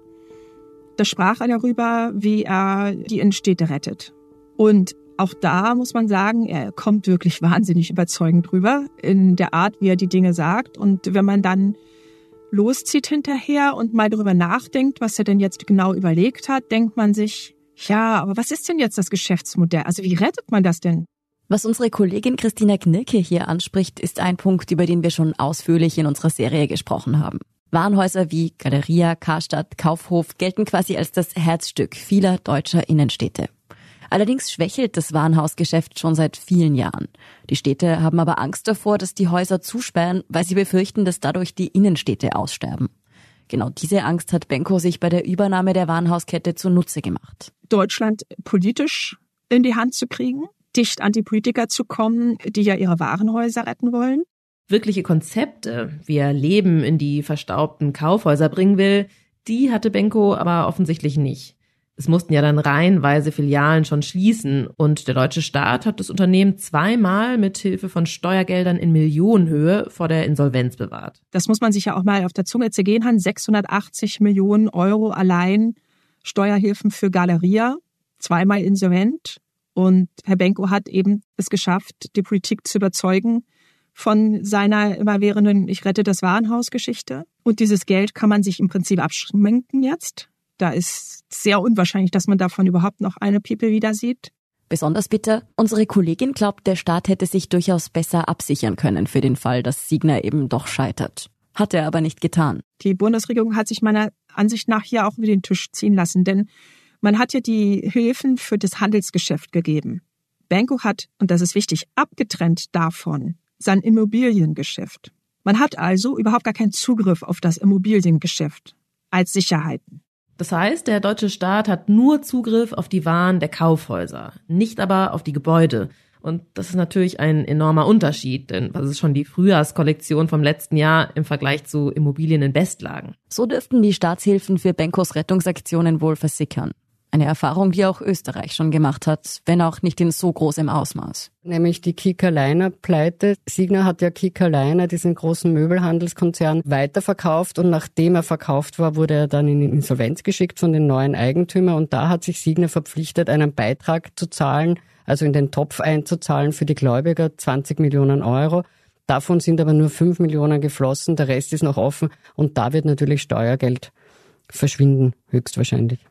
[SPEAKER 7] Da sprach er darüber, wie er die Innenstädte rettet. Und auch da muss man sagen, er kommt wirklich wahnsinnig überzeugend drüber in der Art, wie er die Dinge sagt. Und wenn man dann loszieht hinterher und mal darüber nachdenkt, was er denn jetzt genau überlegt hat, denkt man sich, ja, aber was ist denn jetzt das Geschäftsmodell? Also wie rettet man das denn?
[SPEAKER 3] Was unsere Kollegin Christina Knirke hier anspricht, ist ein Punkt, über den wir schon ausführlich in unserer Serie gesprochen haben. Warenhäuser wie Galeria, Karstadt, Kaufhof gelten quasi als das Herzstück vieler deutscher Innenstädte. Allerdings schwächelt das Warenhausgeschäft schon seit vielen Jahren. Die Städte haben aber Angst davor, dass die Häuser zusperren, weil sie befürchten, dass dadurch die Innenstädte aussterben. Genau diese Angst hat Benko sich bei der Übernahme der Warenhauskette zunutze gemacht.
[SPEAKER 7] Deutschland politisch in die Hand zu kriegen, dicht an die Politiker zu kommen, die ja ihre Warenhäuser retten wollen.
[SPEAKER 5] Wirkliche Konzepte, wie er Leben in die verstaubten Kaufhäuser bringen will, die hatte Benko aber offensichtlich nicht. Es mussten ja dann reihenweise Filialen schon schließen und der deutsche Staat hat das Unternehmen zweimal mit Hilfe von Steuergeldern in Millionenhöhe vor der Insolvenz bewahrt.
[SPEAKER 7] Das muss man sich ja auch mal auf der Zunge zergehen haben. 680 Millionen Euro allein Steuerhilfen für Galeria, zweimal insolvent. Und Herr Benko hat eben es geschafft, die Politik zu überzeugen von seiner immerwährenden Ich rette das Warenhaus Geschichte. Und dieses Geld kann man sich im Prinzip abschminken jetzt da ist sehr unwahrscheinlich, dass man davon überhaupt noch eine People wieder sieht.
[SPEAKER 3] Besonders bitter, unsere Kollegin glaubt, der Staat hätte sich durchaus besser absichern können für den Fall, dass Signer eben doch scheitert. Hat er aber nicht getan.
[SPEAKER 7] Die Bundesregierung hat sich meiner Ansicht nach hier auch über den Tisch ziehen lassen, denn man hat ja die Hilfen für das Handelsgeschäft gegeben. Benko hat, und das ist wichtig, abgetrennt davon sein Immobiliengeschäft. Man hat also überhaupt gar keinen Zugriff auf das Immobiliengeschäft als Sicherheiten.
[SPEAKER 5] Das heißt, der deutsche Staat hat nur Zugriff auf die Waren der Kaufhäuser, nicht aber auf die Gebäude. Und das ist natürlich ein enormer Unterschied, denn was ist schon die Frühjahrskollektion vom letzten Jahr im Vergleich zu Immobilien in Bestlagen?
[SPEAKER 3] So dürften die Staatshilfen für Benkos Rettungsaktionen wohl versickern. Eine Erfahrung, die auch Österreich schon gemacht hat, wenn auch nicht in so großem Ausmaß.
[SPEAKER 9] Nämlich die Kiekerleiner Pleite. Signer hat ja Kiekerleiner, diesen großen Möbelhandelskonzern, weiterverkauft und nachdem er verkauft war, wurde er dann in Insolvenz geschickt von den neuen Eigentümern und da hat sich Signer verpflichtet, einen Beitrag zu zahlen, also in den Topf einzuzahlen für die Gläubiger, 20 Millionen Euro. Davon sind aber nur 5 Millionen geflossen, der Rest ist noch offen und da wird natürlich Steuergeld verschwinden, höchstwahrscheinlich.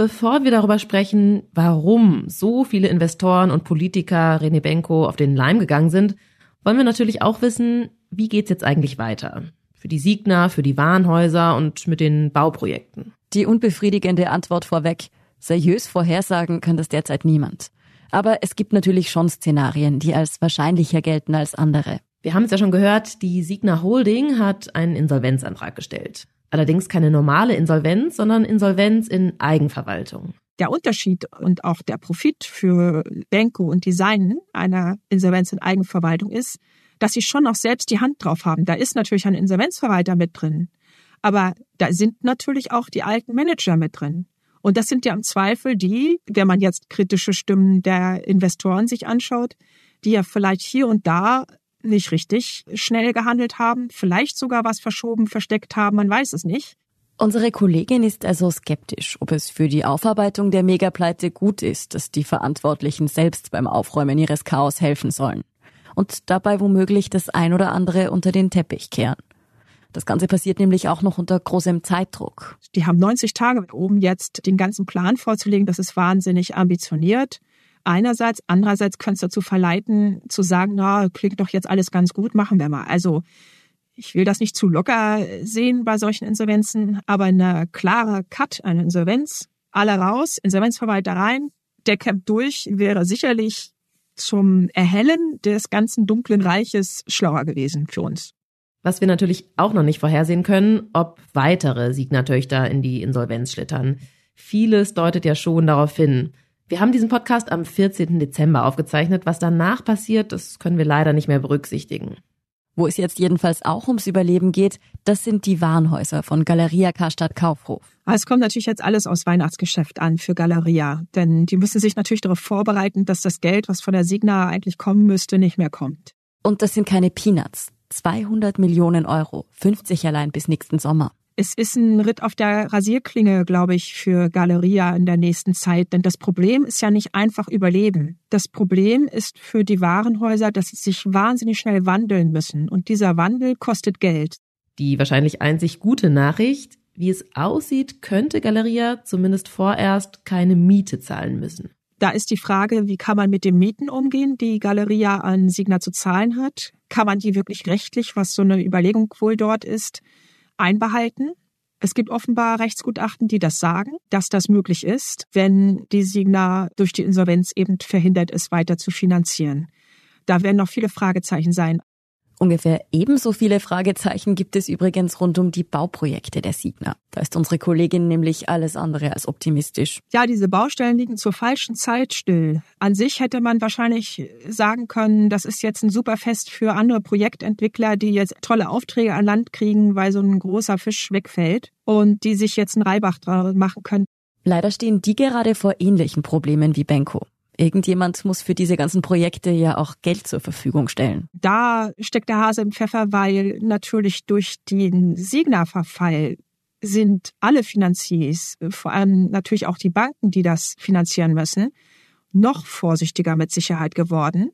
[SPEAKER 5] Bevor wir darüber sprechen, warum so viele Investoren und Politiker René Benko auf den Leim gegangen sind, wollen wir natürlich auch wissen, wie geht's jetzt eigentlich weiter? Für die Siegner, für die Warenhäuser und mit den Bauprojekten.
[SPEAKER 3] Die unbefriedigende Antwort vorweg. Seriös vorhersagen kann das derzeit niemand. Aber es gibt natürlich schon Szenarien, die als wahrscheinlicher gelten als andere.
[SPEAKER 5] Wir haben es ja schon gehört, die Signa Holding hat einen Insolvenzantrag gestellt. Allerdings keine normale Insolvenz, sondern Insolvenz in Eigenverwaltung.
[SPEAKER 7] Der Unterschied und auch der Profit für Benko und Design einer Insolvenz in Eigenverwaltung ist, dass sie schon auch selbst die Hand drauf haben. Da ist natürlich ein Insolvenzverwalter mit drin. Aber da sind natürlich auch die alten Manager mit drin. Und das sind ja im Zweifel die, wenn man jetzt kritische Stimmen der Investoren sich anschaut, die ja vielleicht hier und da nicht richtig schnell gehandelt haben, vielleicht sogar was verschoben, versteckt haben, man weiß es nicht.
[SPEAKER 3] Unsere Kollegin ist also skeptisch, ob es für die Aufarbeitung der Megapleite gut ist, dass die Verantwortlichen selbst beim Aufräumen ihres Chaos helfen sollen und dabei womöglich das ein oder andere unter den Teppich kehren. Das Ganze passiert nämlich auch noch unter großem Zeitdruck.
[SPEAKER 7] Die haben 90 Tage, um jetzt den ganzen Plan vorzulegen. Das ist wahnsinnig ambitioniert einerseits. Andererseits könnte es dazu verleiten, zu sagen, na, klingt doch jetzt alles ganz gut, machen wir mal. Also ich will das nicht zu locker sehen bei solchen Insolvenzen, aber eine klare Cut, eine Insolvenz, alle raus, Insolvenzverwalter rein, der Camp durch, wäre sicherlich zum Erhellen des ganzen dunklen Reiches schlauer gewesen für uns.
[SPEAKER 5] Was wir natürlich auch noch nicht vorhersehen können, ob weitere Signatöchter in die Insolvenz schlittern. Vieles deutet ja schon darauf hin. Wir haben diesen Podcast am 14. Dezember aufgezeichnet. Was danach passiert, das können wir leider nicht mehr berücksichtigen.
[SPEAKER 3] Wo es jetzt jedenfalls auch ums Überleben geht, das sind die Warenhäuser von Galeria Karstadt Kaufhof.
[SPEAKER 7] Es kommt natürlich jetzt alles aus Weihnachtsgeschäft an für Galeria, denn die müssen sich natürlich darauf vorbereiten, dass das Geld, was von der Signa eigentlich kommen müsste, nicht mehr kommt.
[SPEAKER 3] Und das sind keine Peanuts. 200 Millionen Euro, 50 allein bis nächsten Sommer.
[SPEAKER 7] Es ist ein Ritt auf der Rasierklinge, glaube ich, für Galeria in der nächsten Zeit. Denn das Problem ist ja nicht einfach Überleben. Das Problem ist für die Warenhäuser, dass sie sich wahnsinnig schnell wandeln müssen. Und dieser Wandel kostet Geld.
[SPEAKER 5] Die wahrscheinlich einzig gute Nachricht, wie es aussieht, könnte Galeria zumindest vorerst keine Miete zahlen müssen.
[SPEAKER 7] Da ist die Frage, wie kann man mit den Mieten umgehen, die Galeria an Signa zu zahlen hat? Kann man die wirklich rechtlich, was so eine Überlegung wohl dort ist, einbehalten. Es gibt offenbar Rechtsgutachten, die das sagen, dass das möglich ist, wenn die Signa durch die Insolvenz eben verhindert ist, weiter zu finanzieren. Da werden noch viele Fragezeichen sein.
[SPEAKER 3] Ungefähr ebenso viele Fragezeichen gibt es übrigens rund um die Bauprojekte der Signa. Da ist unsere Kollegin nämlich alles andere als optimistisch.
[SPEAKER 7] Ja, diese Baustellen liegen zur falschen Zeit still. An sich hätte man wahrscheinlich sagen können, das ist jetzt ein super Fest für andere Projektentwickler, die jetzt tolle Aufträge an Land kriegen, weil so ein großer Fisch wegfällt und die sich jetzt einen Reibach machen können.
[SPEAKER 3] Leider stehen die gerade vor ähnlichen Problemen wie Benko. Irgendjemand muss für diese ganzen Projekte ja auch Geld zur Verfügung stellen.
[SPEAKER 7] Da steckt der Hase im Pfeffer, weil natürlich durch den Signa-Verfall sind alle Finanziers, vor allem natürlich auch die Banken, die das finanzieren müssen, noch vorsichtiger mit Sicherheit geworden,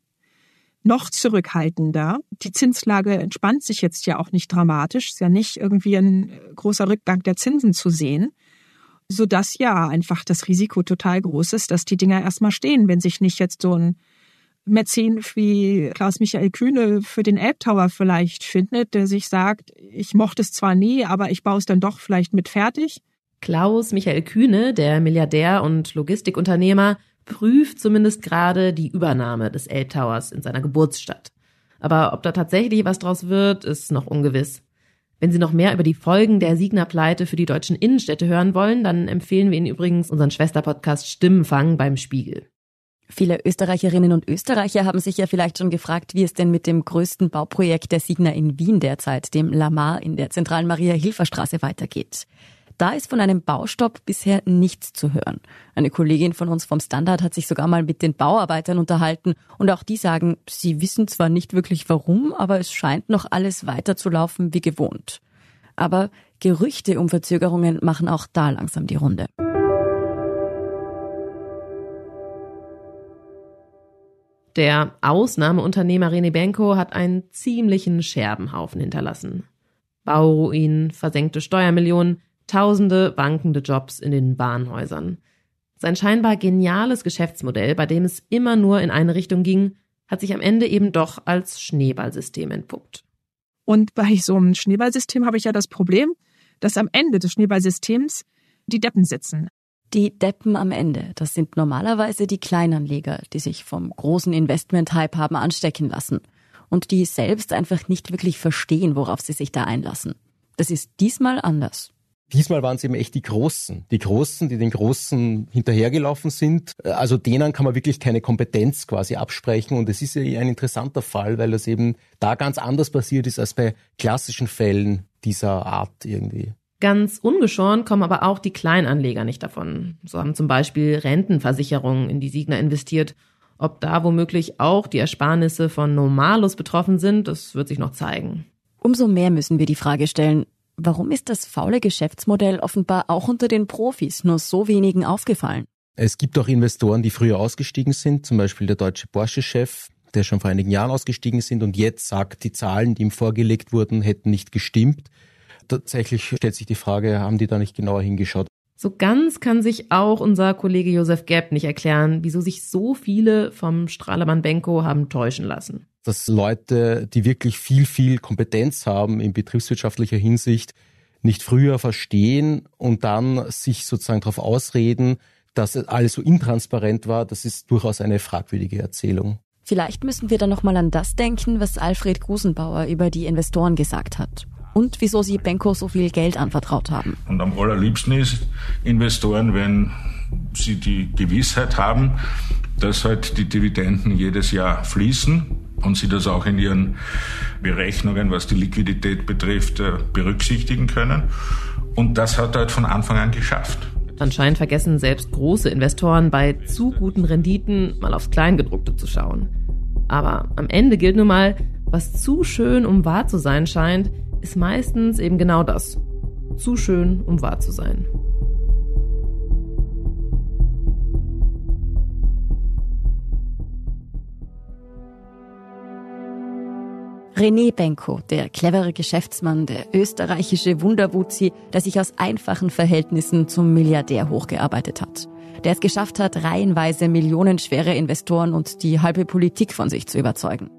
[SPEAKER 7] noch zurückhaltender. Die Zinslage entspannt sich jetzt ja auch nicht dramatisch, ist ja nicht irgendwie ein großer Rückgang der Zinsen zu sehen sodass ja einfach das Risiko total groß ist, dass die Dinger erstmal stehen, wenn sich nicht jetzt so ein Mäzen wie Klaus-Michael Kühne für den Elbtower vielleicht findet, der sich sagt, ich mochte es zwar nie, aber ich baue es dann doch vielleicht mit fertig.
[SPEAKER 5] Klaus-Michael Kühne, der Milliardär und Logistikunternehmer, prüft zumindest gerade die Übernahme des Elbtowers in seiner Geburtsstadt. Aber ob da tatsächlich was draus wird, ist noch ungewiss. Wenn Sie noch mehr über die Folgen der Signa-Pleite für die deutschen Innenstädte hören wollen, dann empfehlen wir Ihnen übrigens unseren Schwesterpodcast Stimmenfang beim Spiegel.
[SPEAKER 3] Viele Österreicherinnen und Österreicher haben sich ja vielleicht schon gefragt, wie es denn mit dem größten Bauprojekt der Signa in Wien derzeit, dem Lamar in der zentralen Maria-Hilfer-Straße weitergeht. Da ist von einem Baustopp bisher nichts zu hören. Eine Kollegin von uns vom Standard hat sich sogar mal mit den Bauarbeitern unterhalten und auch die sagen, sie wissen zwar nicht wirklich warum, aber es scheint noch alles weiterzulaufen wie gewohnt. Aber Gerüchte um Verzögerungen machen auch da langsam die Runde.
[SPEAKER 5] Der Ausnahmeunternehmer René Benko hat einen ziemlichen Scherbenhaufen hinterlassen. Bauruinen, versenkte Steuermillionen, Tausende wankende Jobs in den Bahnhäusern. Sein scheinbar geniales Geschäftsmodell, bei dem es immer nur in eine Richtung ging, hat sich am Ende eben doch als Schneeballsystem entpuppt.
[SPEAKER 7] Und bei so einem Schneeballsystem habe ich ja das Problem, dass am Ende des Schneeballsystems die Deppen sitzen.
[SPEAKER 3] Die Deppen am Ende, das sind normalerweise die Kleinanleger, die sich vom großen Investment-Hype haben anstecken lassen und die selbst einfach nicht wirklich verstehen, worauf sie sich da einlassen. Das ist diesmal anders.
[SPEAKER 15] Diesmal waren es eben echt die Großen. Die Großen, die den Großen hinterhergelaufen sind. Also denen kann man wirklich keine Kompetenz quasi absprechen. Und es ist ja ein interessanter Fall, weil das eben da ganz anders passiert ist als bei klassischen Fällen dieser Art irgendwie.
[SPEAKER 5] Ganz ungeschoren kommen aber auch die Kleinanleger nicht davon. So haben zum Beispiel Rentenversicherungen in die Signa investiert. Ob da womöglich auch die Ersparnisse von Normalus betroffen sind, das wird sich noch zeigen.
[SPEAKER 3] Umso mehr müssen wir die Frage stellen, Warum ist das faule Geschäftsmodell offenbar auch unter den Profis nur so wenigen aufgefallen?
[SPEAKER 15] Es gibt auch Investoren, die früher ausgestiegen sind, zum Beispiel der deutsche Porsche-Chef, der schon vor einigen Jahren ausgestiegen sind und jetzt sagt, die Zahlen, die ihm vorgelegt wurden, hätten nicht gestimmt. Tatsächlich stellt sich die Frage, haben die da nicht genauer hingeschaut?
[SPEAKER 5] So ganz kann sich auch unser Kollege Josef Gepp nicht erklären, wieso sich so viele vom Strahlemann Benko haben täuschen lassen
[SPEAKER 15] dass Leute, die wirklich viel, viel Kompetenz haben in betriebswirtschaftlicher Hinsicht, nicht früher verstehen und dann sich sozusagen darauf ausreden, dass alles so intransparent war, das ist durchaus eine fragwürdige Erzählung.
[SPEAKER 3] Vielleicht müssen wir dann nochmal an das denken, was Alfred Gusenbauer über die Investoren gesagt hat. Und wieso sie Benko so viel Geld anvertraut haben.
[SPEAKER 14] Und am allerliebsten ist Investoren, wenn sie die Gewissheit haben, dass halt die Dividenden jedes Jahr fließen und sie das auch in ihren Berechnungen, was die Liquidität betrifft, äh, berücksichtigen können. Und das hat er halt von Anfang an geschafft.
[SPEAKER 5] Anscheinend vergessen selbst große Investoren bei zu guten Renditen mal aufs Kleingedruckte zu schauen. Aber am Ende gilt nun mal, was zu schön, um wahr zu sein scheint, ist meistens eben genau das. Zu schön, um wahr zu sein.
[SPEAKER 3] René Benko, der clevere Geschäftsmann, der österreichische Wunderwuzi, der sich aus einfachen Verhältnissen zum Milliardär hochgearbeitet hat. Der es geschafft hat, reihenweise millionenschwere Investoren und die halbe Politik von sich zu überzeugen.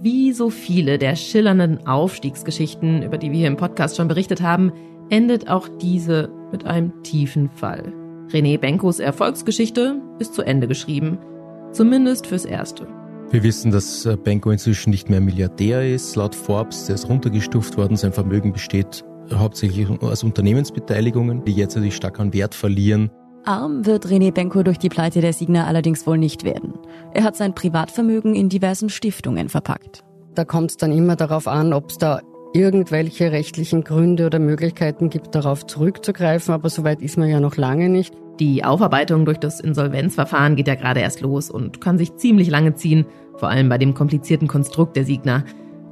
[SPEAKER 5] Wie so viele der schillernden Aufstiegsgeschichten, über die wir hier im Podcast schon berichtet haben, endet auch diese mit einem tiefen Fall. René Benkos Erfolgsgeschichte ist zu Ende geschrieben. Zumindest fürs Erste.
[SPEAKER 15] Wir wissen, dass äh, Benko inzwischen nicht mehr Milliardär ist. Laut Forbes, der ist runtergestuft worden. Sein Vermögen besteht hauptsächlich aus Unternehmensbeteiligungen, die jetzt natürlich stark an Wert verlieren.
[SPEAKER 3] Arm wird René Benko durch die Pleite der Signa allerdings wohl nicht werden. Er hat sein Privatvermögen in diversen Stiftungen verpackt.
[SPEAKER 9] Da kommt es dann immer darauf an, ob es da irgendwelche rechtlichen Gründe oder Möglichkeiten gibt, darauf zurückzugreifen, aber soweit ist man ja noch lange nicht.
[SPEAKER 5] Die Aufarbeitung durch das Insolvenzverfahren geht ja gerade erst los und kann sich ziemlich lange ziehen, vor allem bei dem komplizierten Konstrukt der Signa.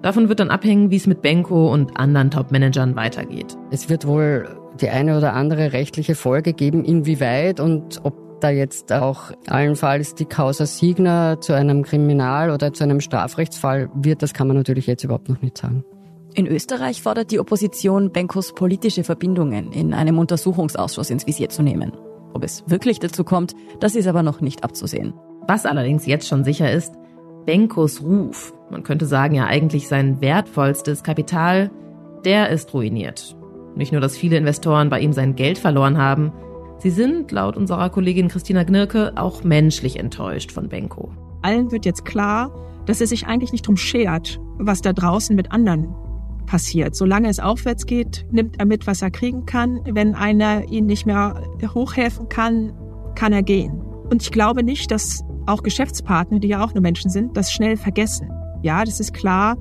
[SPEAKER 5] Davon wird dann abhängen, wie es mit Benko und anderen Top-Managern weitergeht.
[SPEAKER 9] Es wird wohl die eine oder andere rechtliche Folge geben, inwieweit und ob da jetzt auch allenfalls die Causa Signa zu einem Kriminal- oder zu einem Strafrechtsfall wird, das kann man natürlich jetzt überhaupt noch nicht sagen.
[SPEAKER 3] In Österreich fordert die Opposition, Benkos politische Verbindungen in einem Untersuchungsausschuss ins Visier zu nehmen. Ob es wirklich dazu kommt, das ist aber noch nicht abzusehen.
[SPEAKER 5] Was allerdings jetzt schon sicher ist, Benkos Ruf, man könnte sagen ja eigentlich sein wertvollstes Kapital, der ist ruiniert. Nicht nur, dass viele Investoren bei ihm sein Geld verloren haben, sie sind, laut unserer Kollegin Christina Gnirke, auch menschlich enttäuscht von Benko.
[SPEAKER 7] Allen wird jetzt klar, dass er sich eigentlich nicht drum schert, was da draußen mit anderen passiert. Solange es aufwärts geht, nimmt er mit, was er kriegen kann. Wenn einer ihn nicht mehr hochhelfen kann, kann er gehen. Und ich glaube nicht, dass auch Geschäftspartner, die ja auch nur Menschen sind, das schnell vergessen. Ja, das ist klar,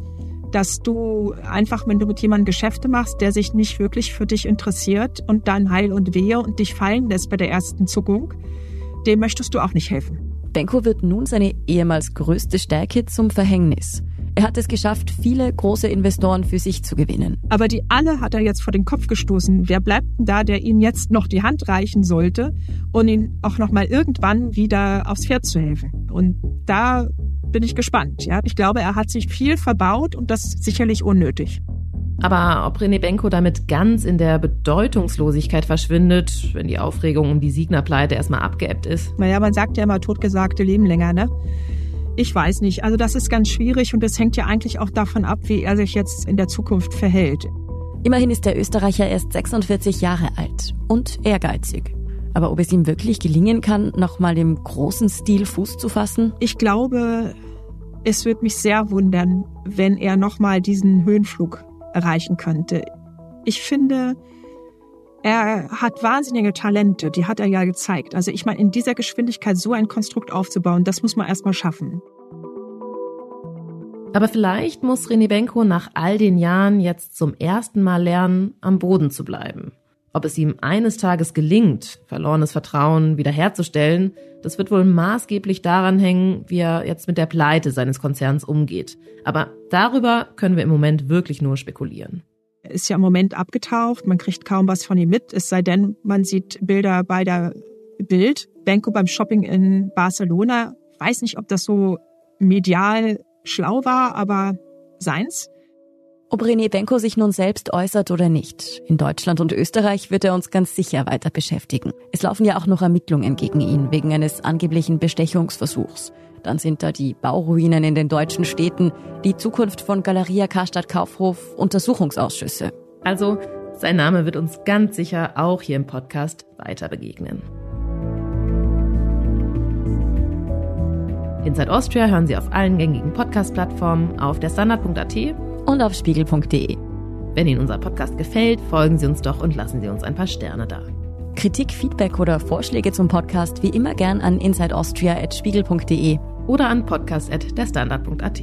[SPEAKER 7] dass du einfach, wenn du mit jemandem Geschäfte machst, der sich nicht wirklich für dich interessiert und dann Heil und Wehe und dich fallen lässt bei der ersten Zuckung, dem möchtest du auch nicht helfen.
[SPEAKER 3] Benko wird nun seine ehemals größte Stärke zum Verhängnis. Er hat es geschafft, viele große Investoren für sich zu gewinnen.
[SPEAKER 7] Aber die alle hat er jetzt vor den Kopf gestoßen. Wer bleibt denn da, der ihm jetzt noch die Hand reichen sollte und ihn auch noch mal irgendwann wieder aufs Pferd zu helfen? Und da bin ich gespannt. Ja, ich glaube, er hat sich viel verbaut und das sicherlich unnötig.
[SPEAKER 5] Aber ob René Benko damit ganz in der Bedeutungslosigkeit verschwindet, wenn die Aufregung um die Signer-Pleite erstmal abgeebbt ist?
[SPEAKER 7] Naja, man sagt ja immer, Totgesagte leben länger, ne? Ich weiß nicht. Also das ist ganz schwierig und es hängt ja eigentlich auch davon ab, wie er sich jetzt in der Zukunft verhält.
[SPEAKER 3] Immerhin ist der Österreicher erst 46 Jahre alt und ehrgeizig. Aber ob es ihm wirklich gelingen kann, nochmal im großen Stil Fuß zu fassen?
[SPEAKER 7] Ich glaube, es würde mich sehr wundern, wenn er nochmal diesen Höhenflug erreichen könnte. Ich finde, er hat wahnsinnige Talente, die hat er ja gezeigt. Also ich meine, in dieser Geschwindigkeit so ein Konstrukt aufzubauen, das muss man erstmal schaffen.
[SPEAKER 5] Aber vielleicht muss René Benko nach all den Jahren jetzt zum ersten Mal lernen, am Boden zu bleiben. Ob es ihm eines Tages gelingt, verlorenes Vertrauen wiederherzustellen, das wird wohl maßgeblich daran hängen, wie er jetzt mit der Pleite seines Konzerns umgeht. Aber darüber können wir im Moment wirklich nur spekulieren.
[SPEAKER 7] Er ist ja im Moment abgetaucht, man kriegt kaum was von ihm mit, es sei denn, man sieht Bilder bei der Bild. Benko beim Shopping in Barcelona. Weiß nicht, ob das so medial schlau war, aber seins.
[SPEAKER 3] Ob René Benko sich nun selbst äußert oder nicht, in Deutschland und Österreich wird er uns ganz sicher weiter beschäftigen. Es laufen ja auch noch Ermittlungen gegen ihn wegen eines angeblichen Bestechungsversuchs. Dann sind da die Bauruinen in den deutschen Städten, die Zukunft von Galeria Karstadt Kaufhof, Untersuchungsausschüsse.
[SPEAKER 5] Also, sein Name wird uns ganz sicher auch hier im Podcast weiter begegnen. Inside Austria hören Sie auf allen gängigen Podcast-Plattformen, auf der Standard.at
[SPEAKER 3] und auf spiegel.de.
[SPEAKER 5] Wenn Ihnen unser Podcast gefällt, folgen Sie uns doch und lassen Sie uns ein paar Sterne da.
[SPEAKER 3] Kritik, Feedback oder Vorschläge zum Podcast wie immer gern an insideaustria.spiegel.de
[SPEAKER 5] oder an podcast.derstandard.at.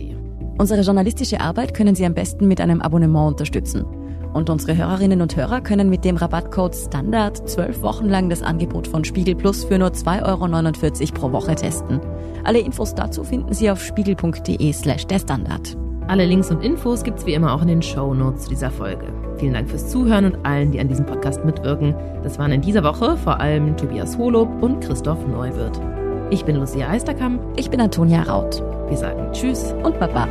[SPEAKER 3] Unsere journalistische Arbeit können Sie am besten mit einem Abonnement unterstützen. Und unsere Hörerinnen und Hörer können mit dem Rabattcode STANDARD zwölf Wochen lang das Angebot von Spiegel Plus für nur 2,49 Euro pro Woche testen. Alle Infos dazu finden Sie auf spiegel.de slash der Standard.
[SPEAKER 5] Alle Links und Infos gibt's wie immer auch in den Show Notes zu dieser Folge. Vielen Dank fürs Zuhören und allen, die an diesem Podcast mitwirken. Das waren in dieser Woche vor allem Tobias Holob und Christoph Neuwirth. Ich bin Lucia Eisterkamp.
[SPEAKER 3] Ich bin Antonia Raut.
[SPEAKER 5] Wir sagen Tschüss
[SPEAKER 3] und Baba.